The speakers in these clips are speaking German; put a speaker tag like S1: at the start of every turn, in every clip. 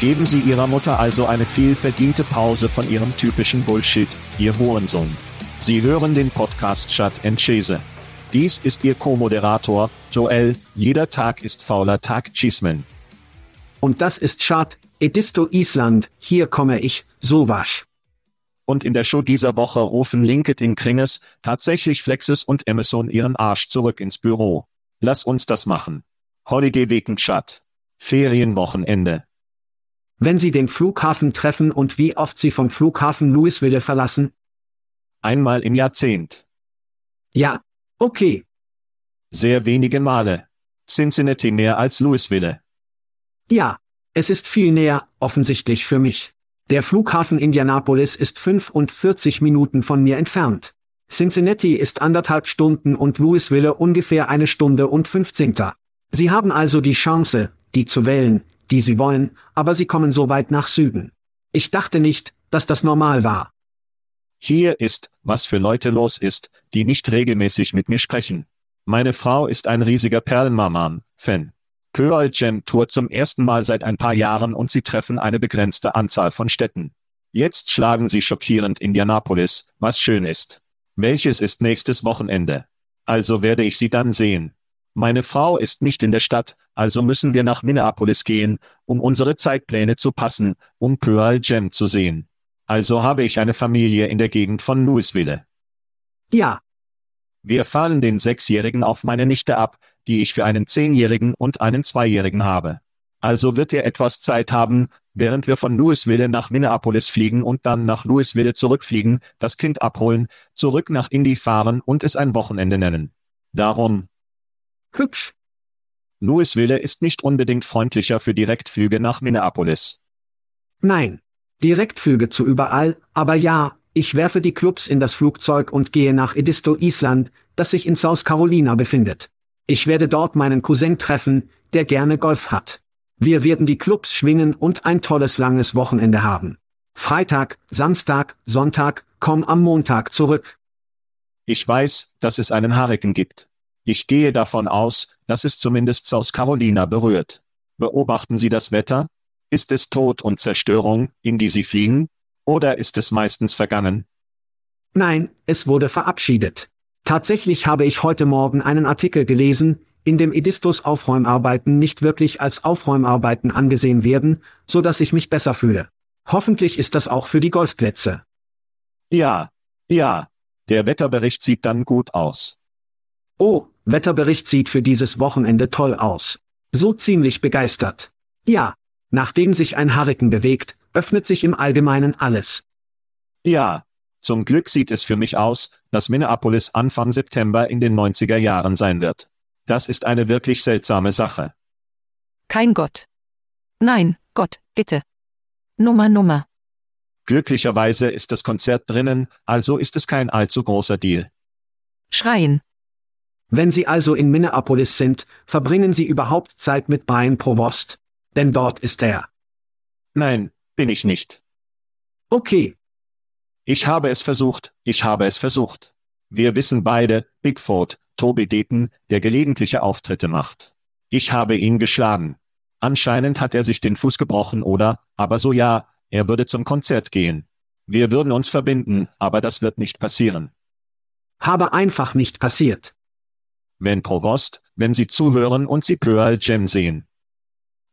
S1: Geben Sie Ihrer Mutter also eine viel verdiente Pause von Ihrem typischen Bullshit, Ihr Hurensohn. Sie hören den Podcast Chat and Chase. Dies ist Ihr Co-Moderator, Joel, jeder Tag ist fauler Tag Cheeseman.
S2: Und das ist Chad, Edisto Island, hier komme ich, Sowasch.
S1: Und in der Show dieser Woche rufen LinkedIn Kringes, tatsächlich Flexes und Amazon ihren Arsch zurück ins Büro. Lass uns das machen. Holiday Weekend Chat. Ferienwochenende.
S2: Wenn Sie den Flughafen treffen und wie oft Sie vom Flughafen Louisville verlassen?
S1: Einmal im Jahrzehnt.
S2: Ja, okay.
S1: Sehr wenige Male. Cincinnati mehr als Louisville.
S2: Ja, es ist viel näher, offensichtlich für mich. Der Flughafen Indianapolis ist 45 Minuten von mir entfernt. Cincinnati ist anderthalb Stunden und Louisville ungefähr eine Stunde und 15. Sie haben also die Chance, die zu wählen, die Sie wollen, aber Sie kommen so weit nach Süden. Ich dachte nicht, dass das normal war.
S1: Hier ist, was für Leute los ist, die nicht regelmäßig mit mir sprechen. Meine Frau ist ein riesiger Perlenmarman-Fan. Pearl Jam tourt zum ersten Mal seit ein paar Jahren und sie treffen eine begrenzte Anzahl von Städten. Jetzt schlagen sie schockierend Indianapolis, was schön ist. Welches ist nächstes Wochenende? Also werde ich sie dann sehen. Meine Frau ist nicht in der Stadt, also müssen wir nach Minneapolis gehen, um unsere Zeitpläne zu passen, um Pearl Jam zu sehen. Also habe ich eine Familie in der Gegend von Louisville.
S2: Ja.
S1: Wir fahren den Sechsjährigen auf meine Nichte ab, die ich für einen Zehnjährigen und einen Zweijährigen habe. Also wird er etwas Zeit haben, während wir von Louisville nach Minneapolis fliegen und dann nach Louisville zurückfliegen, das Kind abholen, zurück nach Indy fahren und es ein Wochenende nennen. Darum.
S2: Hübsch.
S1: Louisville ist nicht unbedingt freundlicher für Direktflüge nach Minneapolis.
S2: Nein. Direktflüge zu überall, aber ja, ich werfe die Clubs in das Flugzeug und gehe nach Edisto Island, das sich in South Carolina befindet. Ich werde dort meinen Cousin treffen, der gerne Golf hat. Wir werden die Clubs schwingen und ein tolles langes Wochenende haben. Freitag, Samstag, Sonntag, komm am Montag zurück.
S1: Ich weiß, dass es einen Hurrikan gibt. Ich gehe davon aus, dass es zumindest South Carolina berührt. Beobachten Sie das Wetter? Ist es Tod und Zerstörung, in die Sie fliegen? Oder ist es meistens vergangen?
S2: Nein, es wurde verabschiedet. Tatsächlich habe ich heute Morgen einen Artikel gelesen, in dem Edistos Aufräumarbeiten nicht wirklich als Aufräumarbeiten angesehen werden, so dass ich mich besser fühle. Hoffentlich ist das auch für die Golfplätze.
S1: Ja, ja. Der Wetterbericht sieht dann gut aus.
S2: Oh, Wetterbericht sieht für dieses Wochenende toll aus. So ziemlich begeistert. Ja, nachdem sich ein Hurrikan bewegt, öffnet sich im Allgemeinen alles.
S1: Ja, zum Glück sieht es für mich aus, dass Minneapolis Anfang September in den 90er Jahren sein wird. Das ist eine wirklich seltsame Sache.
S3: Kein Gott. Nein, Gott, bitte. Nummer, Nummer.
S1: Glücklicherweise ist das Konzert drinnen, also ist es kein allzu großer Deal.
S3: Schreien.
S2: Wenn Sie also in Minneapolis sind, verbringen Sie überhaupt Zeit mit Brian Provost? Denn dort ist er.
S1: Nein, bin ich nicht.
S2: Okay,
S1: Ich habe es versucht, ich habe es versucht. Wir wissen beide, Bigfoot, Toby Dayton, der gelegentliche Auftritte macht. Ich habe ihn geschlagen. Anscheinend hat er sich den Fuß gebrochen oder, aber so ja, er würde zum Konzert gehen. Wir würden uns verbinden, aber das wird nicht passieren.
S2: habe einfach nicht passiert.
S1: Wenn Provost, wenn Sie zuhören und Sie Pearl Jam sehen.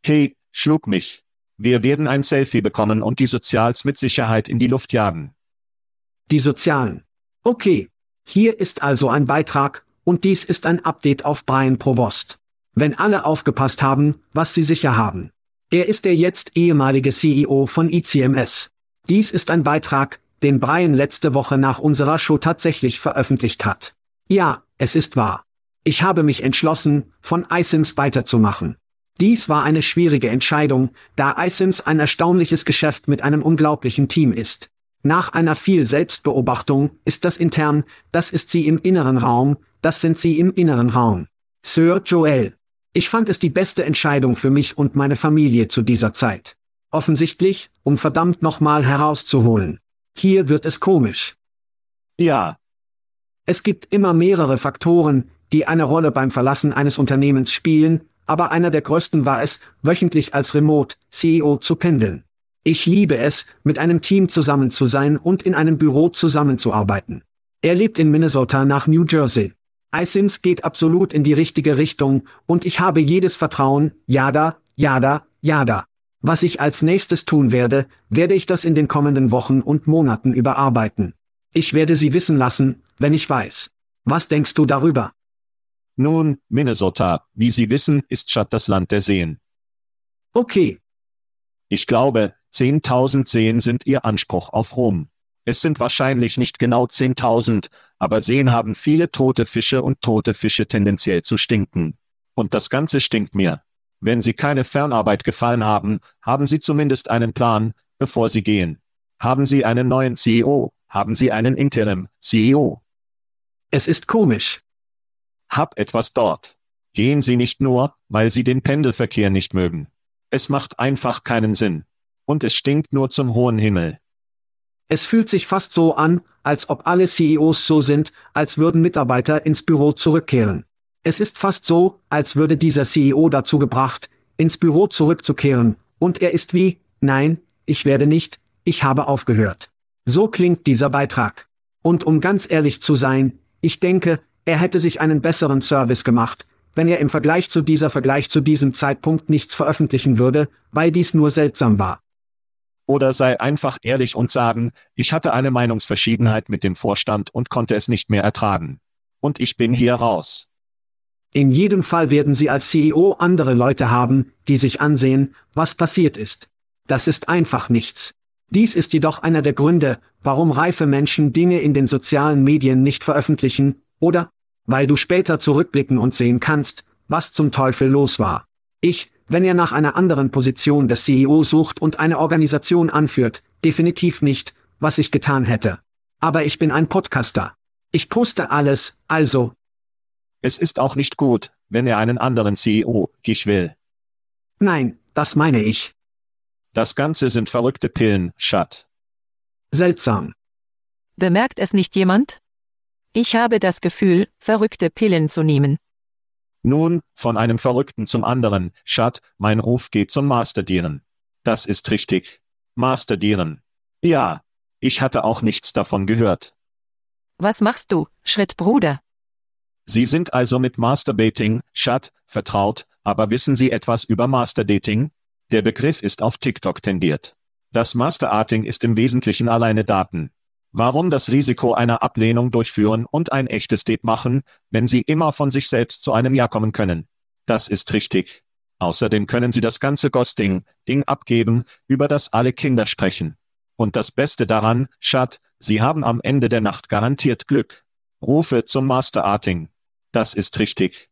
S1: Hey, schlug mich. Wir werden ein Selfie bekommen und die Sozials mit Sicherheit in die Luft jagen.
S2: Die Sozialen. Okay, hier ist also ein Beitrag, und dies ist ein Update auf Brian Provost. Wenn alle aufgepasst haben, was sie sicher haben. Er ist der jetzt ehemalige CEO von ICMS. Dies ist ein Beitrag, den Brian letzte Woche nach unserer Show tatsächlich veröffentlicht hat. Ja, es ist wahr. Ich habe mich entschlossen, von iSims weiterzumachen. Dies war eine schwierige Entscheidung, da iSims ein erstaunliches Geschäft mit einem unglaublichen Team ist. Nach einer viel Selbstbeobachtung ist das intern, das ist sie im inneren Raum, das sind sie im inneren Raum. Sir Joel. Ich fand es die beste Entscheidung für mich und meine Familie zu dieser Zeit. Offensichtlich, um verdammt nochmal herauszuholen. Hier wird es komisch.
S1: Ja,
S2: Es gibt immer mehrere Faktoren, die eine Rolle beim Verlassen eines Unternehmens spielen, aber einer der größten war es, wöchentlich als Remote-CEO zu pendeln. Ich liebe es, mit einem Team zusammen zu sein und in einem Büro zusammenzuarbeiten. Er lebt in Minnesota nach New Jersey. iSims geht absolut in die richtige Richtung, und ich habe jedes Vertrauen, jada, jada, jada. Was ich als nächstes tun werde, werde ich das in den kommenden Wochen und Monaten überarbeiten. Ich werde Sie wissen lassen, wenn ich weiß. Was denkst du darüber?
S1: Nun, Minnesota, wie Sie wissen, ist Stadt das Land der Seen.
S2: Okay,
S1: Ich glaube, 10.000 Seen sind Ihr Anspruch auf Ruhm. Es sind wahrscheinlich nicht genau 10.000, aber Seen haben viele tote Fische und tote Fische tendenziell zu stinken. Und das Ganze stinkt mir. Wenn Sie keine Fernarbeit gefallen haben, haben Sie zumindest einen Plan, bevor Sie gehen. Haben Sie einen neuen CEO? Haben Sie einen Interim CEO?
S2: es ist komisch.
S1: Hab etwas dort. Gehen Sie nicht nur, weil Sie den Pendelverkehr nicht mögen. Es macht einfach keinen Sinn. Und es stinkt nur zum hohen Himmel.
S2: Es fühlt sich fast so an, als ob alle CEOs so sind, als würden Mitarbeiter ins Büro zurückkehren. Es ist fast so, als würde dieser CEO dazu gebracht, ins Büro zurückzukehren, und er ist wie, nein, ich werde nicht, ich habe aufgehört. So klingt dieser Beitrag. Und um ganz ehrlich zu sein, ich denke, er hätte sich einen besseren Service gemacht, wenn er im Vergleich zu dieser Vergleich zu diesem Zeitpunkt nichts veröffentlichen würde, weil dies nur seltsam war.
S1: Oder sei einfach ehrlich und sagen, ich hatte eine Meinungsverschiedenheit mit dem Vorstand und konnte es nicht mehr ertragen. Und ich bin hier raus.
S2: In jedem Fall werden Sie als CEO andere Leute haben, die sich ansehen, was passiert ist. Das ist einfach nichts. Dies ist jedoch einer der Gründe, warum reife Menschen Dinge in den sozialen Medien nicht veröffentlichen, oder? Weil du später zurückblicken und sehen kannst, was zum Teufel los war. Ich, wenn er nach einer anderen Position des CEO sucht und eine Organisation anführt, definitiv nicht, was ich getan hätte. Aber ich bin ein Podcaster. Ich poste alles, also,
S1: Es ist auch nicht gut, wenn er einen anderen CEO, ich will.
S2: nein, das meine ich.
S1: Das Ganze sind verrückte Pillen, Schat.
S2: Seltsam.
S3: Bemerkt es nicht jemand? Ich habe das Gefühl, verrückte Pillen zu nehmen.
S1: Nun, von einem Verrückten zum anderen, Schat, mein Ruf geht zum Masterdieren. Das ist richtig. Masterdieren. Ja. Ich hatte auch nichts davon gehört.
S3: Was machst du, Schrittbruder?
S1: Sie sind also mit Masturbating, Schat, vertraut, aber wissen Sie etwas über Masterdating? Der Begriff ist auf TikTok tendiert. Das Masterarting ist im Wesentlichen alleine Daten. Warum das Risiko einer Ablehnung durchführen und ein echtes Date machen, wenn Sie immer von sich selbst zu einem Ja kommen können? Das ist richtig. Außerdem können Sie das ganze Ghosting-Ding abgeben, über das alle Kinder sprechen. Und das Beste daran, Schat, Sie haben am Ende der Nacht garantiert Glück. Rufe zum Masterarting. Das ist richtig.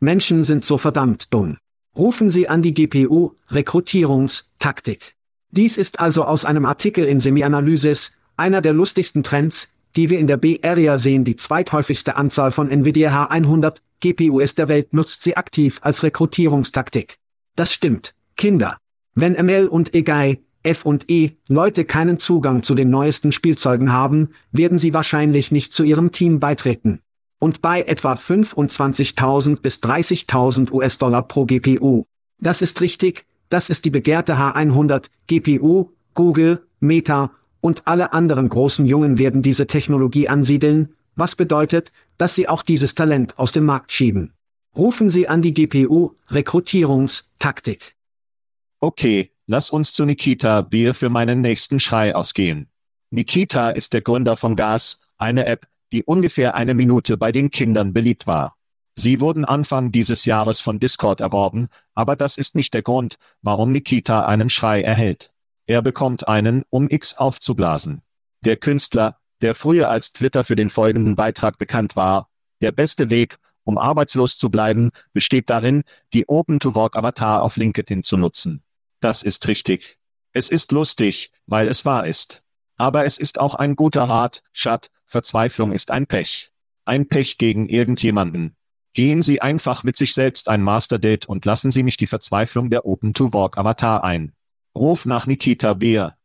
S2: Menschen sind so verdammt dumm. Rufen Sie an die GPU, Rekrutierungstaktik. Dies ist also aus einem Artikel in Semi-Analysis, einer der lustigsten Trends, die wir in der B-Area sehen. Die zweithäufigste Anzahl von NVIDIA H100 GPUs der Welt nutzt sie aktiv als Rekrutierungstaktik. Das stimmt, Kinder. Wenn ML und EGI, F und E, Leute keinen Zugang zu den neuesten Spielzeugen haben, werden sie wahrscheinlich nicht zu ihrem Team beitreten. Und bei etwa 25.000 bis 30.000 US-Dollar pro GPU. Das ist richtig, das ist die begehrte H100 GPU, Google, Meta und alle anderen großen Jungen werden diese Technologie ansiedeln, was bedeutet, dass sie auch dieses Talent aus dem Markt schieben. Rufen Sie an die GPU Rekrutierungstaktik.
S1: Okay, lass uns zu Nikita Bier für meinen nächsten Schrei ausgehen. Nikita ist der Gründer von Gas, eine App, die ungefähr eine Minute bei den Kindern beliebt war. Sie wurden Anfang dieses Jahres von Discord erworben, aber das ist nicht der Grund, warum Nikita einen Schrei erhält. Er bekommt einen, um X aufzublasen. Der Künstler, der früher als Twitter für den folgenden Beitrag bekannt war, der beste Weg, um arbeitslos zu bleiben, besteht darin, die Open-to-Work-Avatar auf LinkedIn zu nutzen. Das ist richtig. Es ist lustig, weil es wahr ist. Aber es ist auch ein guter Rat, Schat, Verzweiflung ist ein Pech. Ein Pech gegen irgendjemanden. Gehen Sie einfach mit sich selbst ein Masterdate und lassen Sie mich die Verzweiflung der Open-to-Work-Avatar ein. Ruf nach Nikita Beer.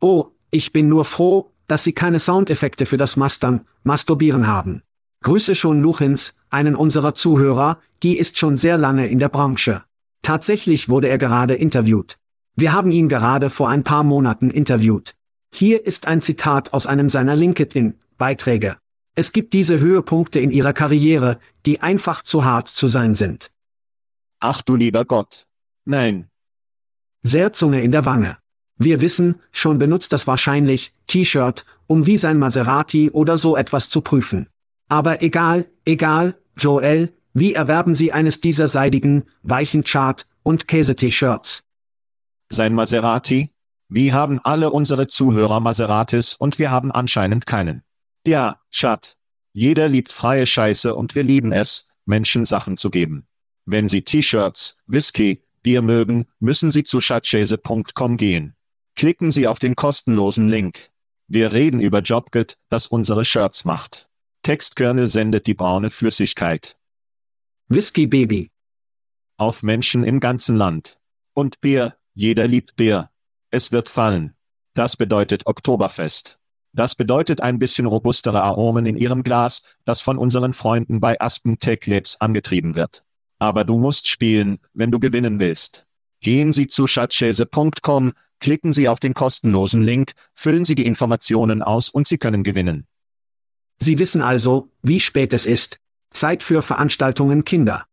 S2: Oh, ich bin nur froh, dass Sie keine Soundeffekte für das Mastern, Masturbieren haben. Grüße schon Luchins, einen unserer Zuhörer, die ist schon sehr lange in der Branche. Tatsächlich wurde er gerade interviewt. Wir haben ihn gerade vor ein paar Monaten interviewt. Hier ist ein Zitat aus einem seiner LinkedIn-Beiträge. Es gibt diese Höhepunkte in ihrer Karriere, die einfach zu hart zu sein sind.
S1: Ach du lieber Gott. Nein,
S2: sehr Zunge in der Wange. Wir wissen, schon benutzt das wahrscheinlich, T-Shirt, um wie sein Maserati oder so etwas zu prüfen. Aber egal, egal, Joel, wie erwerben Sie eines dieser seidigen, weichen Chart- und Käse-T-Shirts?
S1: Sein Maserati? Wie haben alle unsere Zuhörer Maseratis und wir haben anscheinend keinen. Ja, Schat. Jeder liebt freie Scheiße und wir lieben es, Menschen Sachen zu geben. Wenn Sie T-Shirts, Whisky, Bier mögen, müssen Sie zu schatzschäse.com gehen. Klicken Sie auf den kostenlosen Link. Wir reden über JobGet, das unsere Shirts macht. Textkernel sendet die braune Flüssigkeit.
S2: Whisky Baby.
S1: Auf Menschen im ganzen Land. Und Bier, jeder liebt Bier. Es wird fallen. Das bedeutet Oktoberfest. Das bedeutet ein bisschen robustere Aromen in Ihrem Glas, das von unseren Freunden bei Aspen Tech Labs angetrieben wird. Aber du musst spielen, wenn du gewinnen willst. Gehen Sie zu schatzschäse.com, klicken Sie auf den kostenlosen Link, füllen Sie die Informationen aus und Sie können gewinnen.
S2: Sie wissen also, wie spät es ist. Zeit für Veranstaltungen Kinder.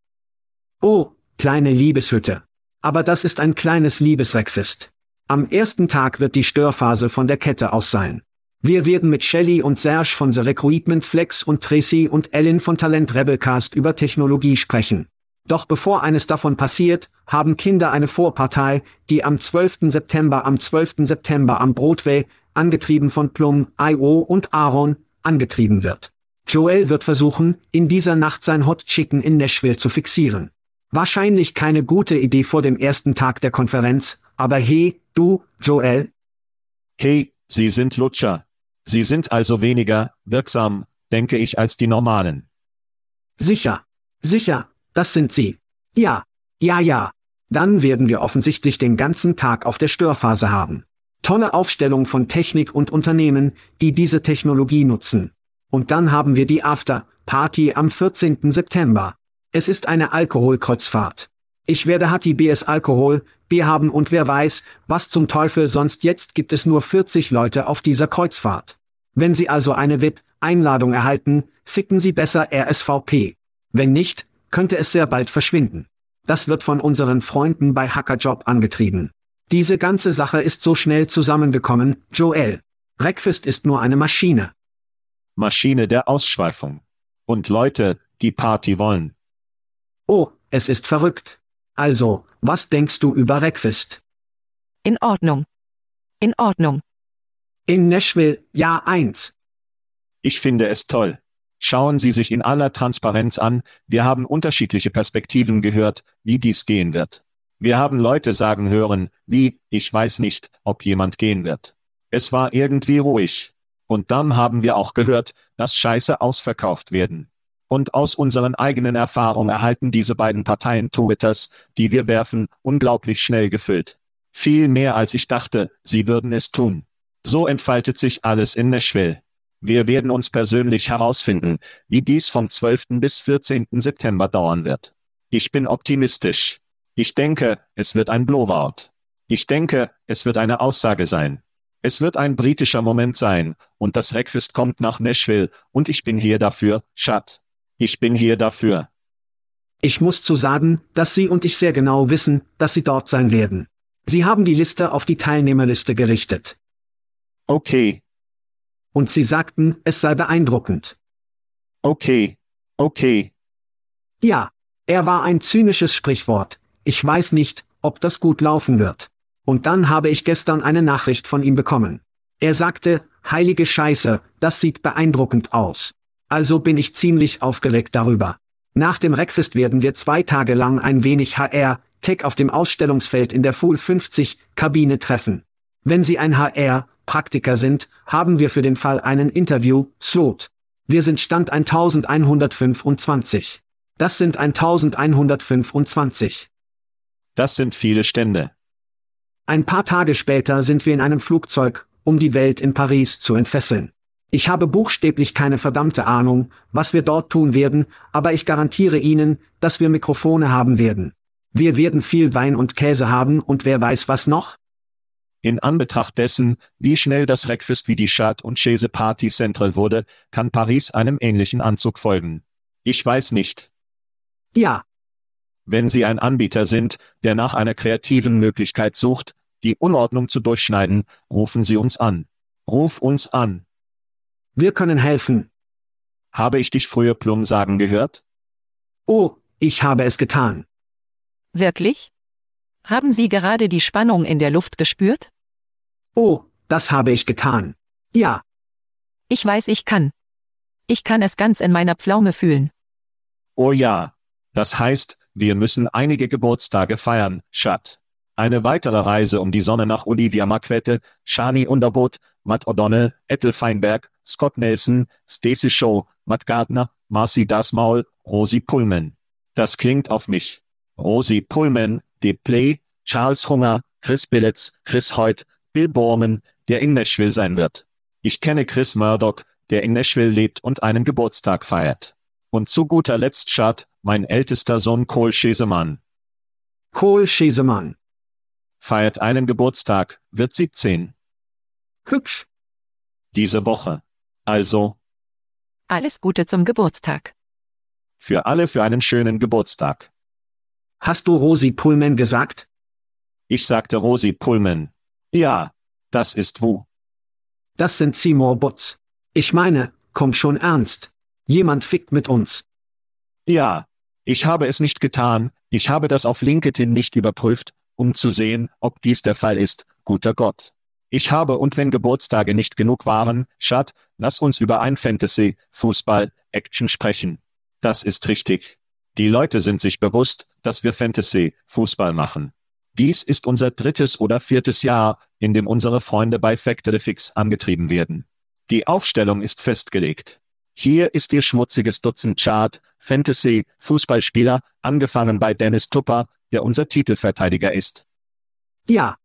S2: Oh, kleine Liebeshütte. Aber das ist ein kleines Liebesreckfest. Am ersten Tag wird die Störphase von der Kette aus sein. Wir werden mit Shelly und Serge von The Recruitment Flex und Tracy und Ellen von Talent Rebelcast über Technologie sprechen. Doch bevor eines davon passiert, haben Kinder eine Vorpartei, die am 12. September am 12. September am Broadway, angetrieben von Plum, I.O. und Aaron, angetrieben wird. Joel wird versuchen, in dieser Nacht sein Hot Chicken in Nashville zu fixieren. Wahrscheinlich keine gute Idee vor dem ersten Tag der Konferenz, aber hey, du, Joel?
S1: Hey, Sie sind Lutscher. Sie sind also weniger wirksam, denke ich, als die normalen.
S2: Sicher. Sicher, das sind sie. Ja, ja, ja. Dann werden wir offensichtlich den ganzen Tag auf der Störphase haben. Tolle Aufstellung von Technik und Unternehmen, die diese Technologie nutzen. Und dann haben wir die After-Party am 14. September. Es ist eine Alkoholkreuzfahrt. Ich werde Hatti BS Alkohol, Bier haben und wer weiß, was zum Teufel sonst jetzt gibt es nur 40 Leute auf dieser Kreuzfahrt. Wenn Sie also eine VIP-Einladung erhalten, ficken Sie besser RSVP. Wenn nicht, könnte es sehr bald verschwinden. Das wird von unseren Freunden bei Hackerjob angetrieben. Diese ganze Sache ist so schnell zusammengekommen, Joel. Breakfast ist nur eine Maschine.
S1: Maschine der Ausschweifung. Und Leute, die Party wollen.
S2: Oh, es ist verrückt. Also, was denkst du über Breakfast?
S3: In Ordnung. In Ordnung.
S2: In Nashville, Jahr 1.
S1: Ich finde es toll. Schauen Sie sich in aller Transparenz an, wir haben unterschiedliche Perspektiven gehört, wie dies gehen wird. Wir haben Leute sagen hören, wie, ich weiß nicht, ob jemand gehen wird. Es war irgendwie ruhig. Und dann haben wir auch gehört, dass Scheiße ausverkauft werden. Und aus unseren eigenen Erfahrungen erhalten diese beiden Parteien Twitters, die wir werfen, unglaublich schnell gefüllt. Viel mehr als ich dachte, sie würden es tun. So entfaltet sich alles in Nashville. Wir werden uns persönlich herausfinden, wie dies vom 12. bis 14. September dauern wird. Ich bin optimistisch. Ich denke, es wird ein Blowout. Ich denke, es wird eine Aussage sein. Es wird ein britischer Moment sein, und das Breakfast kommt nach Nashville, und ich bin hier dafür, Schat. Ich bin hier dafür.
S2: Ich muss zu sagen, dass Sie und ich sehr genau wissen, dass Sie dort sein werden. Sie haben die Liste auf die Teilnehmerliste gerichtet.
S1: Okay,
S2: Und Sie sagten, es sei beeindruckend.
S1: okay, okay.
S2: Ja, er war ein zynisches Sprichwort. Ich weiß nicht, ob das gut laufen wird. Und dann habe ich gestern eine Nachricht von ihm bekommen. Er sagte, heilige Scheiße, das sieht beeindruckend aus. Also bin ich ziemlich aufgeregt darüber. Nach dem Breakfast werden wir zwei Tage lang ein wenig HR, Tech auf dem Ausstellungsfeld in der Full 50 Kabine treffen. Wenn Sie ein HR Praktiker sind, haben wir für den Fall einen Interview Slot. Wir sind Stand 1125. Das sind 1125.
S1: Das sind viele Stände.
S2: Ein paar Tage später sind wir in einem Flugzeug, um die Welt in Paris zu entfesseln. Ich habe buchstäblich keine verdammte Ahnung, was wir dort tun werden, aber ich garantiere Ihnen, dass wir Mikrofone haben werden. Wir werden viel Wein und Käse haben und wer weiß was noch?
S1: In Anbetracht dessen, wie schnell das Breakfast wie die Chat und Chase Party Central wurde, kann Paris einem ähnlichen Anzug folgen. Ich weiß nicht.
S2: Ja,
S1: Wenn Sie ein Anbieter sind, der nach einer kreativen Möglichkeit sucht, die Unordnung zu durchschneiden, rufen Sie uns an. Ruf uns an.
S2: wir können helfen.
S1: Habe ich dich früher Plum sagen gehört?
S2: Oh, ich habe es getan.
S3: Wirklich? Haben Sie gerade die Spannung in der Luft gespürt?
S2: Oh, das habe ich getan. Ja,
S3: Ich weiß, ich kann. Ich kann es ganz in meiner Pflaume fühlen.
S1: Oh ja. Das heißt, wir müssen einige Geburtstage feiern, Schat. Eine weitere Reise um die Sonne nach Olivia Marquette, Shani Underwood, Matt O'Donnell, Ethel Feinberg, Scott Nelson, Stacey Shaw, Matt Gardner, Marcy Dasmaul, Rosie Pullman. Das klingt auf mich. Rosie Pullman, De Play, Charles Hunger, Chris Billets, Chris Hoyt, Bill Borman, der in Nashville sein wird. Ich kenne Chris Murdoch, der in Nashville lebt und einen Geburtstag feiert. Und zu guter Letzt Schad, mein ältester Sohn Cole Schesemann,
S2: Kohl Schesemann.
S1: feiert einen Geburtstag, wird 17.
S2: Hübsch.
S1: Diese Woche. Also,
S3: Alles Gute zum Geburtstag.
S1: für alle für einen schönen Geburtstag.
S2: Hast du Rosi Pullman gesagt?
S1: Ich sagte Rosie Pullman. Ja, das ist wo.
S2: Das sind Seymour Butts. Ich meine, komm schon ernst. Jemand fickt mit uns.
S1: Ja, ich habe es nicht getan, ich habe das auf LinkedIn nicht überprüft, um zu sehen, ob dies der Fall ist, guter Gott. Ich habe und wenn Geburtstage nicht genug waren, Schat, lass uns über ein Fantasy, Fußball, Action sprechen. Das ist richtig. Die Leute sind sich bewusst, dass wir Fantasy, Fußball machen. Dies ist unser drittes oder viertes Jahr, in dem unsere Freunde bei Factory Fix angetrieben werden. Die Aufstellung ist festgelegt. Hier ist Ihr schmutziges Dutzend Chart, Fantasy, Fußballspieler, angefangen bei Dennis Tupper, der unser Titelverteidiger ist.
S2: Ja,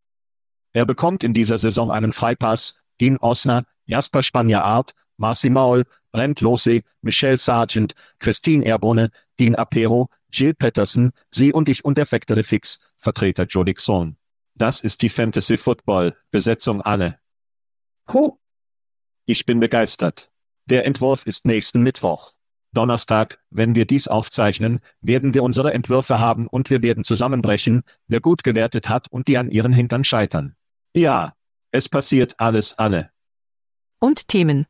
S1: Er bekommt in dieser Saison einen Freipass, Dean Osner, Jasper Spanier-Art, Marcy Maul, Brent Losey, Michelle Sargent, Christine Erbone, Dean Apero, Jill Patterson, Sie und ich und der Factory Fix, Vertreter Joe Dixon. Das ist die Fantasy Football, Besetzung alle.
S2: ho,
S1: Ich bin begeistert. Der Entwurf ist nächsten Mittwoch. Donnerstag, wenn wir dies aufzeichnen, werden wir unsere Entwürfe haben und wir werden zusammenbrechen, wer gut gewertet hat und die an ihren Hintern scheitern. Ja, es passiert alles alle.
S3: Und Themen.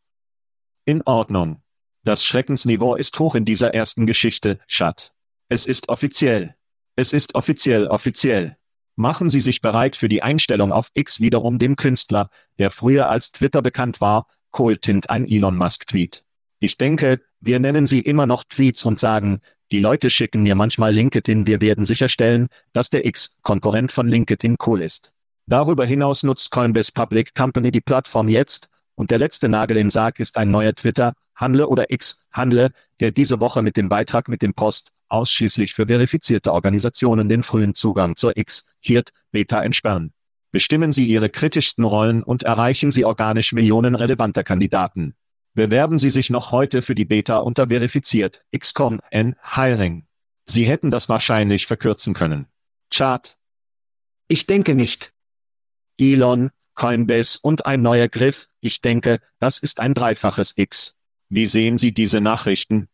S1: In Ordnung. Das Schreckensniveau ist hoch in dieser ersten Geschichte, Schat. Es ist offiziell. Es ist offiziell offiziell. Machen Sie sich bereit für die Einstellung auf X wiederum dem Künstler, der früher als Twitter bekannt war, Coltint ein Elon Musk Tweet. Ich denke, wir nennen sie immer noch Tweets und sagen, die Leute schicken mir manchmal LinkedIn, wir werden sicherstellen, dass der X-Konkurrent von LinkedIn cool ist. Darüber hinaus nutzt Coinbase Public Company die Plattform jetzt, und der letzte Nagel im Sarg ist ein neuer Twitter, Handle oder X, Handle, der diese Woche mit dem Beitrag mit dem Post, ausschließlich für verifizierte Organisationen den frühen Zugang zur X, Hirt, Beta entsperren. Bestimmen Sie Ihre kritischsten Rollen und erreichen Sie organisch Millionen relevanter Kandidaten. Bewerben Sie sich noch heute für die Beta unter verifiziert XCOM N Hiring. Sie hätten das wahrscheinlich verkürzen können. Chart.
S2: Ich denke nicht.
S1: Elon, Coinbase und ein neuer Griff, ich denke, das ist ein dreifaches X. Wie sehen Sie diese Nachrichten?